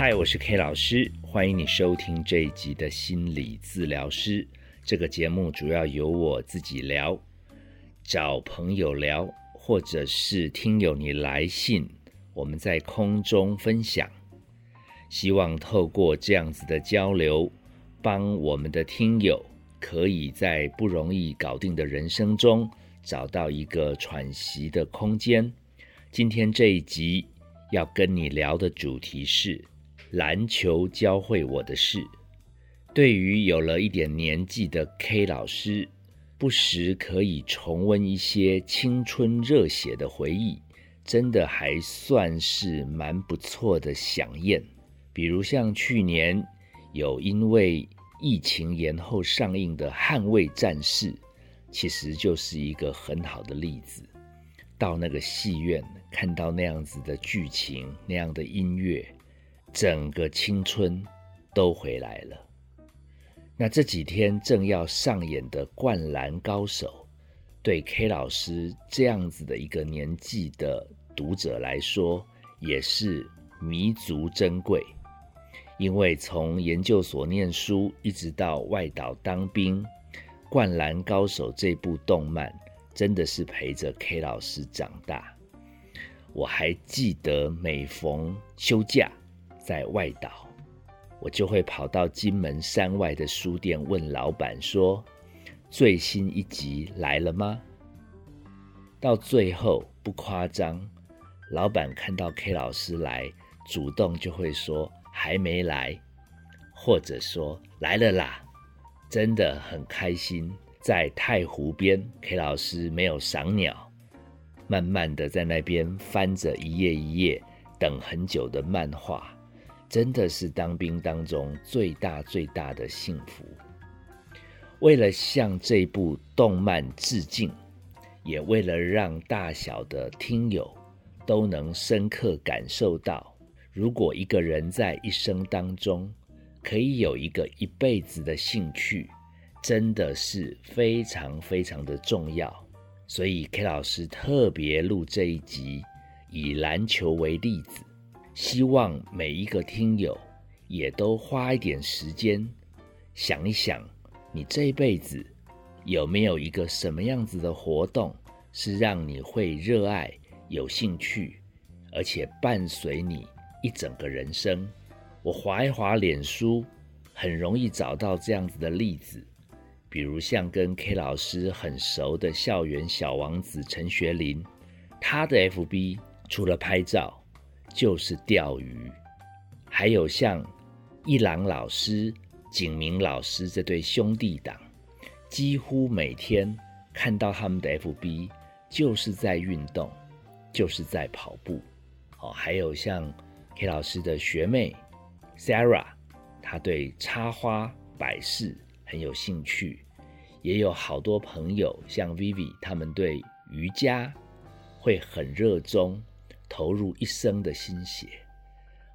嗨，我是 K 老师，欢迎你收听这一集的心理治疗师。这个节目主要由我自己聊，找朋友聊，或者是听友你来信，我们在空中分享。希望透过这样子的交流，帮我们的听友可以在不容易搞定的人生中找到一个喘息的空间。今天这一集要跟你聊的主题是篮球教会我的事。对于有了一点年纪的 K 老师，不时可以重温一些青春热血的回忆，真的还算是蛮不错的飨宴。比如像去年有因为疫情延后上映的《捍卫战士》，其实就是一个很好的例子。到那个戏院看到那样子的剧情、那样的音乐，整个青春都回来了。那这几天正要上演的《灌篮高手》，对 K 老师这样子的一个年纪的读者来说，也是弥足珍贵。因为从研究所念书一直到外岛当兵，《灌篮高手》这部动漫真的是陪着 K 老师长大。我还记得每逢休假在外岛，我就会跑到金门山外的书店问老板说：“最新一集来了吗？”到最后不夸张，老板看到 K 老师来，主动就会说。还没来，或者说来了啦，真的很开心。在太湖边，K 老师没有赏鸟，慢慢的在那边翻着一页一页等很久的漫画，真的是当兵当中最大最大的幸福。为了向这部动漫致敬，也为了让大小的听友都能深刻感受到。如果一个人在一生当中可以有一个一辈子的兴趣，真的是非常非常的重要。所以 K 老师特别录这一集，以篮球为例子，希望每一个听友也都花一点时间想一想，你这一辈子有没有一个什么样子的活动是让你会热爱、有兴趣，而且伴随你。一整个人生，我划一划脸书，很容易找到这样子的例子，比如像跟 K 老师很熟的校园小王子陈学林，他的 FB 除了拍照就是钓鱼，还有像一郎老师、景明老师这对兄弟党，几乎每天看到他们的 FB 就是在运动，就是在跑步，哦，还有像。K 老师的学妹 Sarah，她对插花摆饰很有兴趣，也有好多朋友像 Vivi，他们对瑜伽会很热衷，投入一生的心血。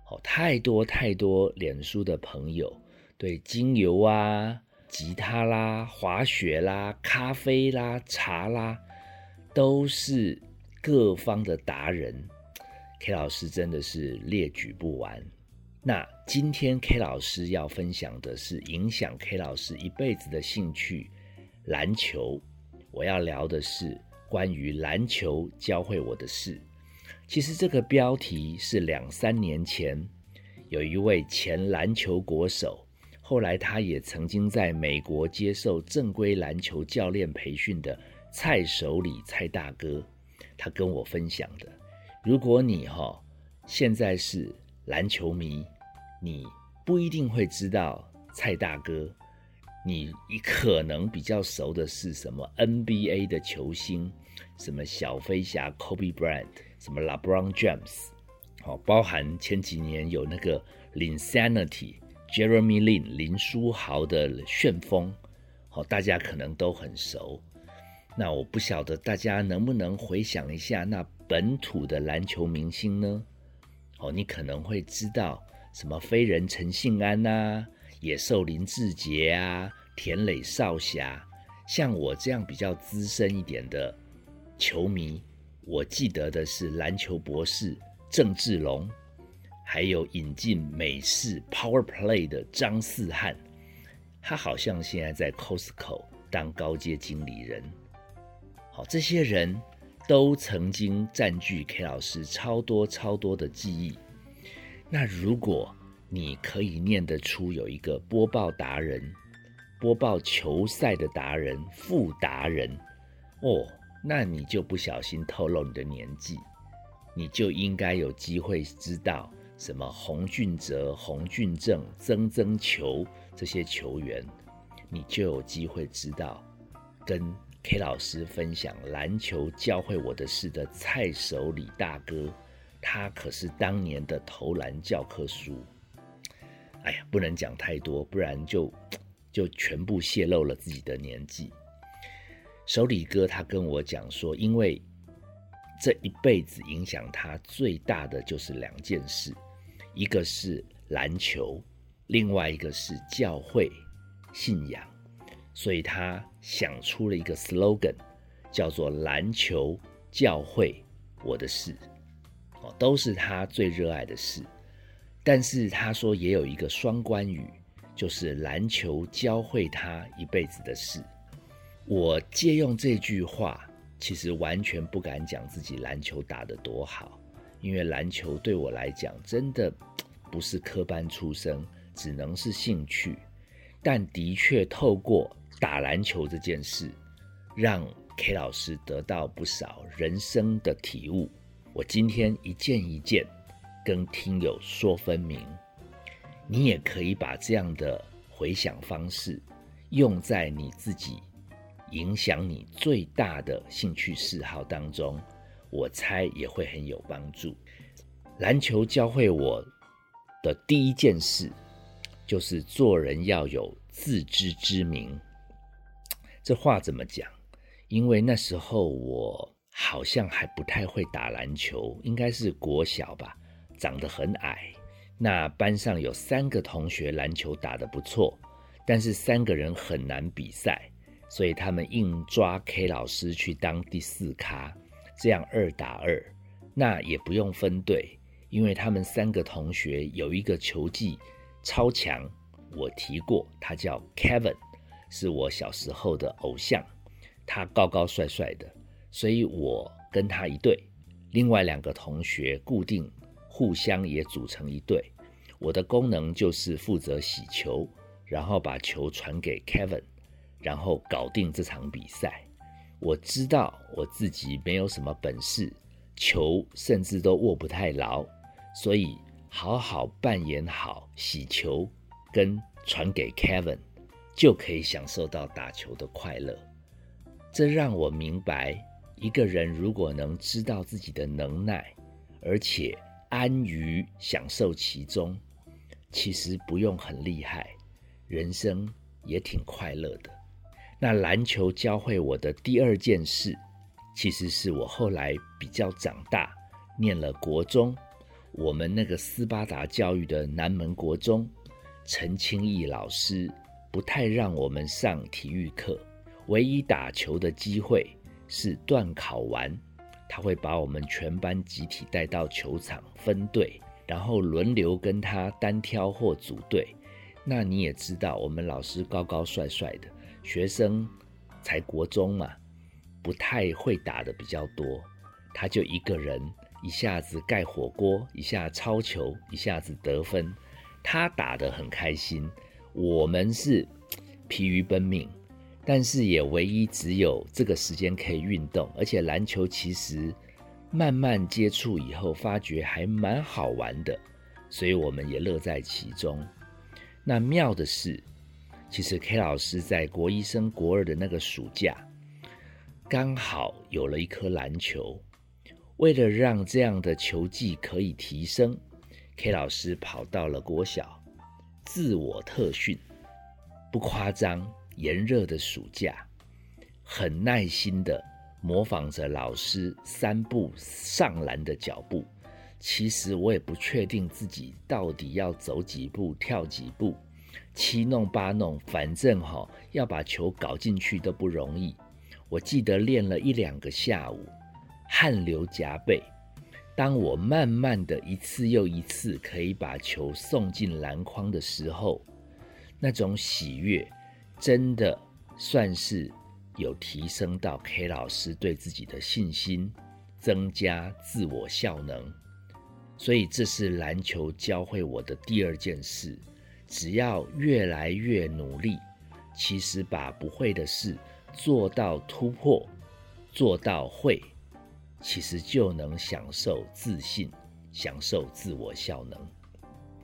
哦，太多太多脸书的朋友对精油啊、吉他啦、滑雪啦、咖啡啦、茶啦，都是各方的达人。K 老师真的是列举不完。那今天 K 老师要分享的是影响 K 老师一辈子的兴趣——篮球。我要聊的是关于篮球教会我的事。其实这个标题是两三年前有一位前篮球国手，后来他也曾经在美国接受正规篮球教练培训的蔡守礼蔡大哥，他跟我分享的。如果你哈现在是篮球迷，你不一定会知道蔡大哥，你可能比较熟的是什么 NBA 的球星，什么小飞侠 Kobe Bryant，什么 LeBron James，好，包含前几年有那个 Insanity Jeremy Lin 林书豪的旋风，好，大家可能都很熟。那我不晓得大家能不能回想一下那本土的篮球明星呢？哦，你可能会知道什么飞人陈信安呐、野兽林志杰啊、田磊少侠。像我这样比较资深一点的球迷，我记得的是篮球博士郑志龙，还有引进美式 Power Play 的张四汉，他好像现在在 Costco 当高阶经理人。好，这些人都曾经占据 K 老师超多超多的记忆。那如果你可以念得出有一个播报达人、播报球赛的达人、副达人哦，那你就不小心透露你的年纪，你就应该有机会知道什么洪俊哲、洪俊正、曾曾球这些球员，你就有机会知道跟 K 老师分享篮球教会我的事的蔡守礼大哥，他可是当年的投篮教科书。哎呀，不能讲太多，不然就就全部泄露了自己的年纪。手里哥他跟我讲说，因为这一辈子影响他最大的就是两件事，一个是篮球，另外一个是教会信仰，所以他想出了一个 slogan，叫做“篮球教会我的事”，哦，都是他最热爱的事。但是他说也有一个双关语，就是篮球教会他一辈子的事。我借用这句话，其实完全不敢讲自己篮球打得多好，因为篮球对我来讲真的不是科班出身，只能是兴趣。但的确透过打篮球这件事，让 K 老师得到不少人生的体悟。我今天一件一件。跟听友说分明，你也可以把这样的回想方式用在你自己影响你最大的兴趣嗜好当中，我猜也会很有帮助。篮球教会我的第一件事，就是做人要有自知之明。这话怎么讲？因为那时候我好像还不太会打篮球，应该是国小吧。长得很矮，那班上有三个同学篮球打得不错，但是三个人很难比赛，所以他们硬抓 K 老师去当第四咖，这样二打二，那也不用分队，因为他们三个同学有一个球技超强，我提过，他叫 Kevin，是我小时候的偶像，他高高帅帅的，所以我跟他一队，另外两个同学固定。互相也组成一队，我的功能就是负责洗球，然后把球传给 Kevin，然后搞定这场比赛。我知道我自己没有什么本事，球甚至都握不太牢，所以好好扮演好洗球跟传给 Kevin，就可以享受到打球的快乐。这让我明白，一个人如果能知道自己的能耐，而且安于享受其中，其实不用很厉害，人生也挺快乐的。那篮球教会我的第二件事，其实是我后来比较长大，念了国中，我们那个斯巴达教育的南门国中，陈清义老师不太让我们上体育课，唯一打球的机会是段考完。他会把我们全班集体带到球场分队，然后轮流跟他单挑或组队。那你也知道，我们老师高高帅帅的，学生才国中嘛，不太会打的比较多。他就一个人，一下子盖火锅，一下抄球，一下子得分。他打得很开心，我们是疲于奔命。但是也唯一只有这个时间可以运动，而且篮球其实慢慢接触以后，发觉还蛮好玩的，所以我们也乐在其中。那妙的是，其实 K 老师在国一升国二的那个暑假，刚好有了一颗篮球。为了让这样的球技可以提升，K 老师跑到了国小，自我特训，不夸张。炎热的暑假，很耐心的模仿着老师三步上篮的脚步。其实我也不确定自己到底要走几步、跳几步，七弄八弄，反正哈要把球搞进去都不容易。我记得练了一两个下午，汗流浃背，当我慢慢的一次又一次可以把球送进篮筐的时候，那种喜悦，真的算是有提升到 K 老师对自己的信心，增加自我效能。所以这是篮球教会我的第二件事：只要越来越努力，其实把不会的事做到突破，做到会。其实就能享受自信，享受自我效能。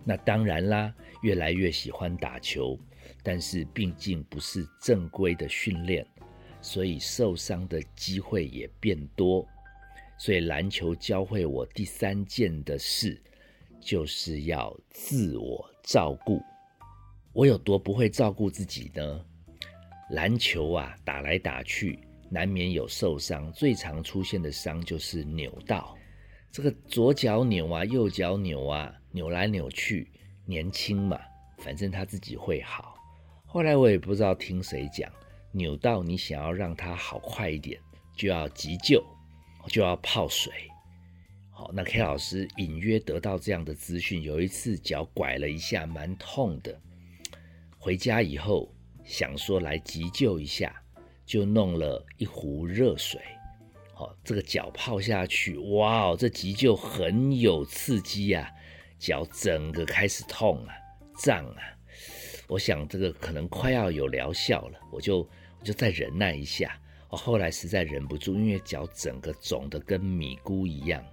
那当然啦，越来越喜欢打球，但是毕竟不是正规的训练，所以受伤的机会也变多。所以篮球教会我第三件的事，就是要自我照顾。我有多不会照顾自己呢？篮球啊，打来打去。难免有受伤，最常出现的伤就是扭到，这个左脚扭啊，右脚扭啊，扭来扭去。年轻嘛，反正他自己会好。后来我也不知道听谁讲，扭到你想要让他好快一点，就要急救，就要泡水。好，那 K 老师隐约得到这样的资讯，有一次脚拐了一下，蛮痛的。回家以后想说来急救一下。就弄了一壶热水，好，这个脚泡下去，哇哦，这急救很有刺激啊，脚整个开始痛啊，胀啊，我想这个可能快要有疗效了，我就我就再忍耐一下。我后来实在忍不住，因为脚整个肿得跟米糊一样，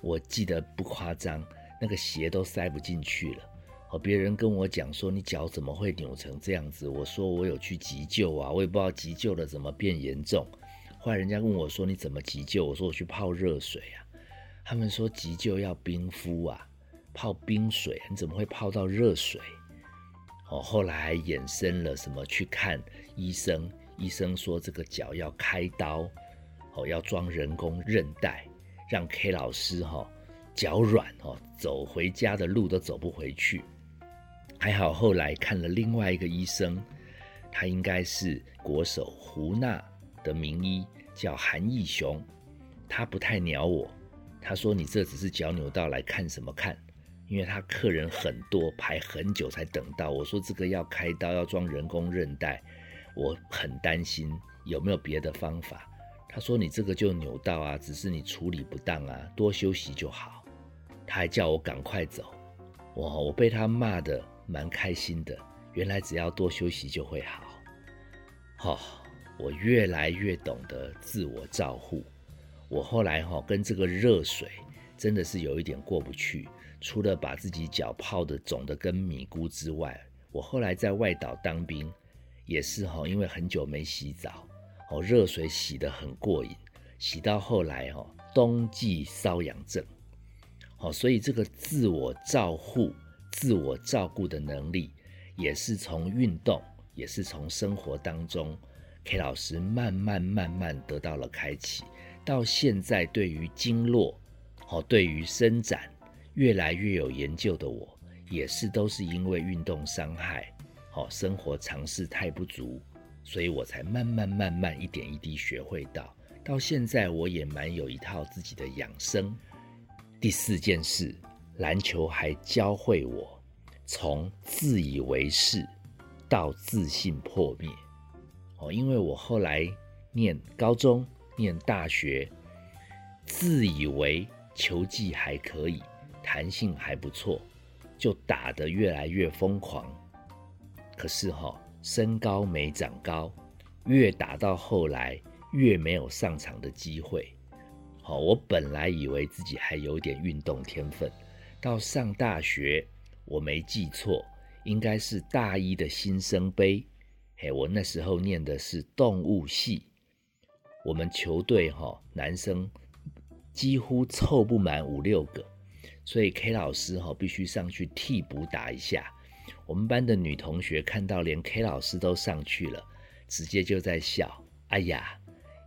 我记得不夸张，那个鞋都塞不进去了。别人跟我讲说你脚怎么会扭成这样子？我说我有去急救啊，我也不知道急救了怎么变严重。后来人家问我说你怎么急救？我说我去泡热水啊。他们说急救要冰敷啊，泡冰水，你怎么会泡到热水？哦，后来还衍生了什么？去看医生，医生说这个脚要开刀，哦，要装人工韧带，让 K 老师哈脚软哦，走回家的路都走不回去。还好，后来看了另外一个医生，他应该是国手胡娜的名医，叫韩义雄。他不太鸟我，他说：“你这只是脚扭到，来看什么看？”因为他客人很多，排很久才等到。我说：“这个要开刀，要装人工韧带，我很担心，有没有别的方法？”他说：“你这个就扭到啊，只是你处理不当啊，多休息就好。”他还叫我赶快走。哇，我被他骂的。蛮开心的，原来只要多休息就会好。好，我越来越懂得自我照护。我后来哈跟这个热水真的是有一点过不去，除了把自己脚泡的肿的跟米糊之外，我后来在外岛当兵也是哈，因为很久没洗澡，哦，热水洗得很过瘾，洗到后来哈冬季瘙痒症，好，所以这个自我照护。自我照顾的能力，也是从运动，也是从生活当中，K 老师慢慢慢慢得到了开启。到现在，对于经络，哦，对于伸展，越来越有研究的我，也是都是因为运动伤害，哦，生活常识太不足，所以我才慢慢慢慢一点一滴学会到。到现在，我也蛮有一套自己的养生。第四件事。篮球还教会我从自以为是到自信破灭哦，因为我后来念高中、念大学，自以为球技还可以，弹性还不错，就打得越来越疯狂。可是哈，身高没长高，越打到后来越没有上场的机会。好，我本来以为自己还有点运动天分。到上大学，我没记错，应该是大一的新生杯。嘿，我那时候念的是动物系，我们球队哈男生几乎凑不满五六个，所以 K 老师哈必须上去替补打一下。我们班的女同学看到连 K 老师都上去了，直接就在笑：“哎呀，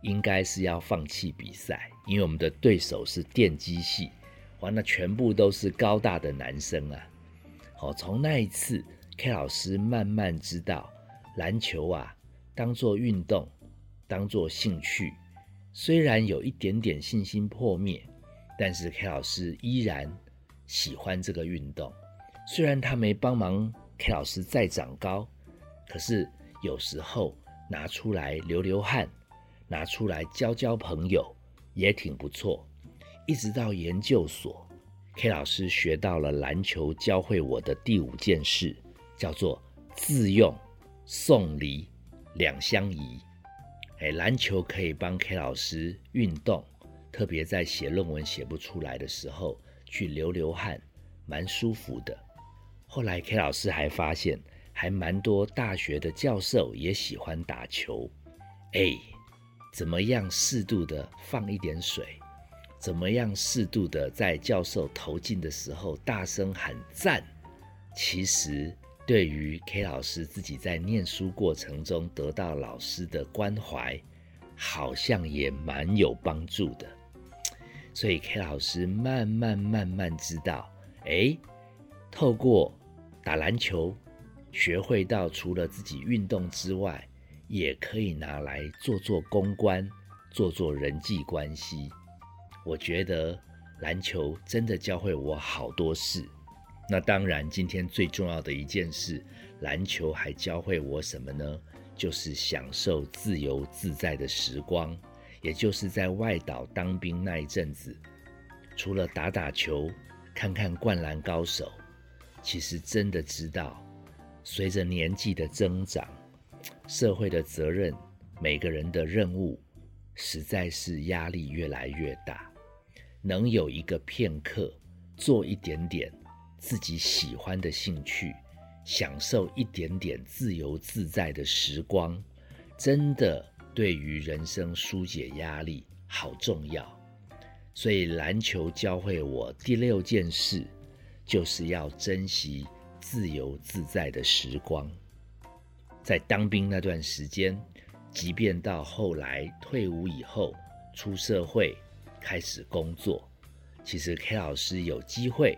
应该是要放弃比赛，因为我们的对手是电机系。”哇，那全部都是高大的男生啊！好，从那一次，K 老师慢慢知道篮球啊，当做运动，当做兴趣，虽然有一点点信心破灭，但是 K 老师依然喜欢这个运动。虽然他没帮忙 K 老师再长高，可是有时候拿出来流流汗，拿出来交交朋友，也挺不错。一直到研究所，K 老师学到了篮球教会我的第五件事，叫做自用、送礼、两相宜。哎，篮球可以帮 K 老师运动，特别在写论文写不出来的时候去流流汗，蛮舒服的。后来 K 老师还发现，还蛮多大学的教授也喜欢打球。哎，怎么样适度的放一点水？怎么样适度的在教授投进的时候大声喊赞？其实对于 K 老师自己在念书过程中得到老师的关怀，好像也蛮有帮助的。所以 K 老师慢慢慢慢知道，哎，透过打篮球，学会到除了自己运动之外，也可以拿来做做公关，做做人际关系。我觉得篮球真的教会我好多事。那当然，今天最重要的一件事，篮球还教会我什么呢？就是享受自由自在的时光。也就是在外岛当兵那一阵子，除了打打球、看看灌篮高手，其实真的知道，随着年纪的增长，社会的责任，每个人的任务，实在是压力越来越大。能有一个片刻做一点点自己喜欢的兴趣，享受一点点自由自在的时光，真的对于人生疏解压力好重要。所以篮球教会我第六件事，就是要珍惜自由自在的时光。在当兵那段时间，即便到后来退伍以后出社会。开始工作，其实 K 老师有机会，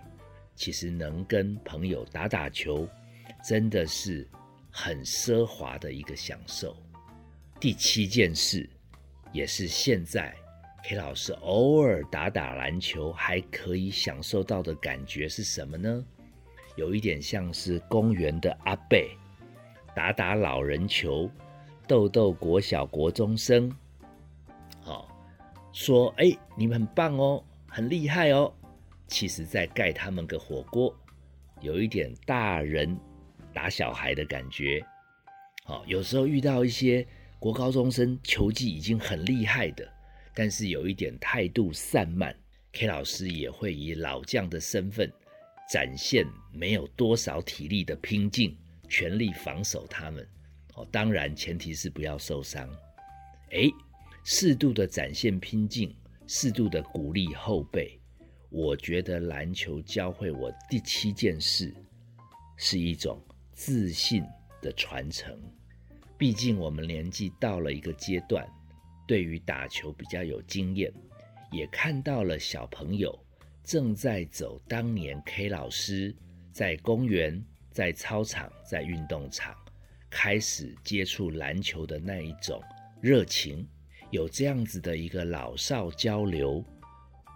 其实能跟朋友打打球，真的是很奢华的一个享受。第七件事，也是现在 K 老师偶尔打打篮球还可以享受到的感觉是什么呢？有一点像是公园的阿贝打打老人球，逗逗国小国中生。说：“哎，你们很棒哦，很厉害哦。”其实，在盖他们个火锅，有一点大人打小孩的感觉。好，有时候遇到一些国高中生球技已经很厉害的，但是有一点态度散漫，K 老师也会以老将的身份展现没有多少体力的拼劲，全力防守他们。哦，当然前提是不要受伤。哎。适度的展现拼劲，适度的鼓励后辈。我觉得篮球教会我第七件事，是一种自信的传承。毕竟我们年纪到了一个阶段，对于打球比较有经验，也看到了小朋友正在走当年 K 老师在公园、在操场、在运动场开始接触篮球的那一种热情。有这样子的一个老少交流，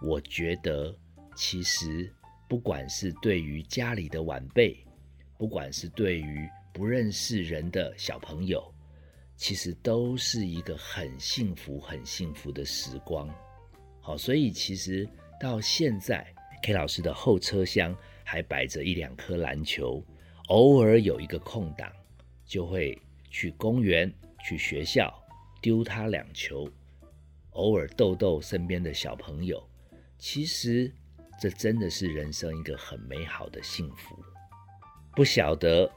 我觉得其实不管是对于家里的晚辈，不管是对于不认识人的小朋友，其实都是一个很幸福、很幸福的时光。好，所以其实到现在，K 老师的后车厢还摆着一两颗篮球，偶尔有一个空档，就会去公园、去学校。丢他两球，偶尔逗逗身边的小朋友，其实这真的是人生一个很美好的幸福。不晓得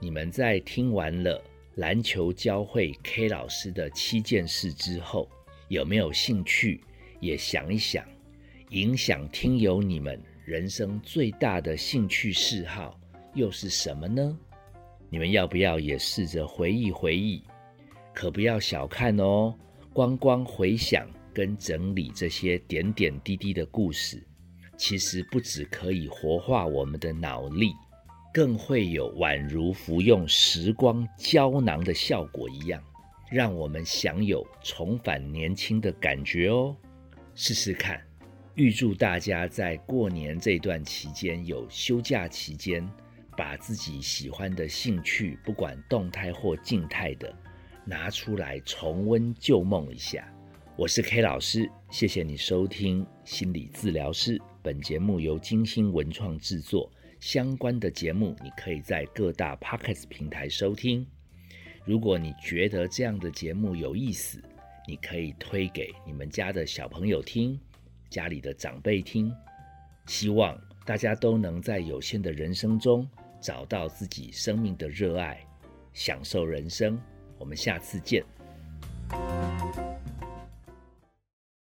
你们在听完了篮球教会 K 老师的七件事之后，有没有兴趣也想一想，影响听友你们人生最大的兴趣嗜好又是什么呢？你们要不要也试着回忆回忆？可不要小看哦，光光回想跟整理这些点点滴滴的故事，其实不只可以活化我们的脑力，更会有宛如服用时光胶囊的效果一样，让我们享有重返年轻的感觉哦。试试看，预祝大家在过年这段期间有休假期间，把自己喜欢的兴趣，不管动态或静态的，拿出来重温旧梦一下。我是 K 老师，谢谢你收听心理治疗师。本节目由金星文创制作，相关的节目你可以在各大 Podcast 平台收听。如果你觉得这样的节目有意思，你可以推给你们家的小朋友听。家里的长辈听，希望大家都能在有限的人生中找到自己生命的热爱，享受人生。我们下次见。